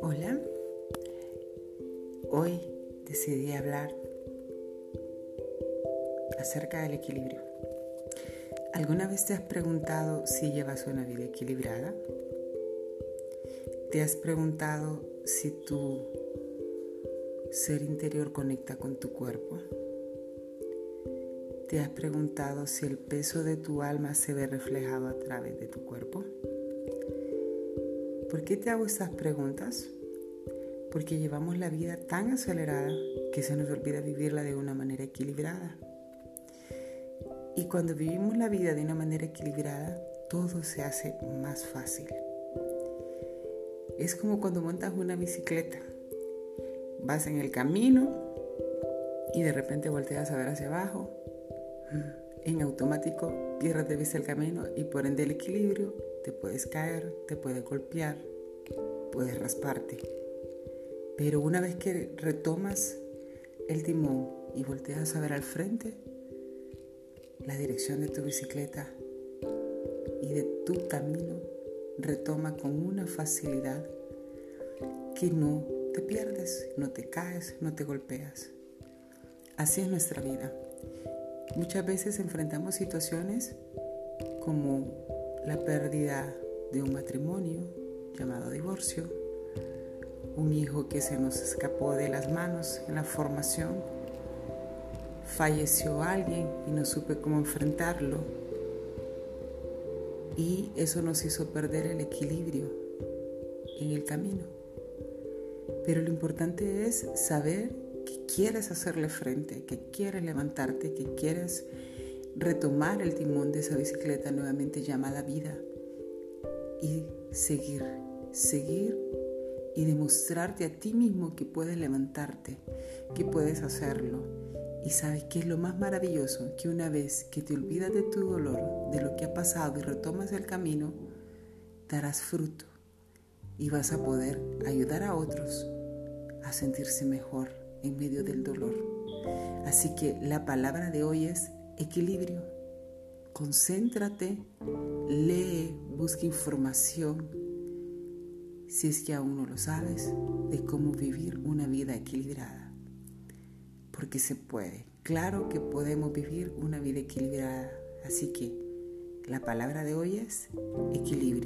Hola, hoy decidí hablar acerca del equilibrio. ¿Alguna vez te has preguntado si llevas una vida equilibrada? ¿Te has preguntado si tu ser interior conecta con tu cuerpo? ¿Te has preguntado si el peso de tu alma se ve reflejado a través de tu cuerpo? ¿Por qué te hago estas preguntas? Porque llevamos la vida tan acelerada que se nos olvida vivirla de una manera equilibrada. Y cuando vivimos la vida de una manera equilibrada, todo se hace más fácil. Es como cuando montas una bicicleta. Vas en el camino y de repente volteas a ver hacia abajo en automático pierdes de vista el camino y por ende el equilibrio, te puedes caer, te puedes golpear, puedes rasparte. Pero una vez que retomas el timón y volteas a ver al frente, la dirección de tu bicicleta y de tu camino retoma con una facilidad que no te pierdes, no te caes, no te golpeas. Así es nuestra vida. Muchas veces enfrentamos situaciones como la pérdida de un matrimonio llamado divorcio, un hijo que se nos escapó de las manos en la formación, falleció alguien y no supe cómo enfrentarlo y eso nos hizo perder el equilibrio en el camino. Pero lo importante es saber quieres hacerle frente, que quieres levantarte, que quieres retomar el timón de esa bicicleta nuevamente llamada vida y seguir, seguir y demostrarte a ti mismo que puedes levantarte, que puedes hacerlo. Y sabes que es lo más maravilloso, que una vez que te olvidas de tu dolor, de lo que ha pasado y retomas el camino, darás fruto y vas a poder ayudar a otros a sentirse mejor en medio del dolor. Así que la palabra de hoy es equilibrio. Concéntrate, lee, busca información, si es que aún no lo sabes, de cómo vivir una vida equilibrada. Porque se puede. Claro que podemos vivir una vida equilibrada. Así que la palabra de hoy es equilibrio.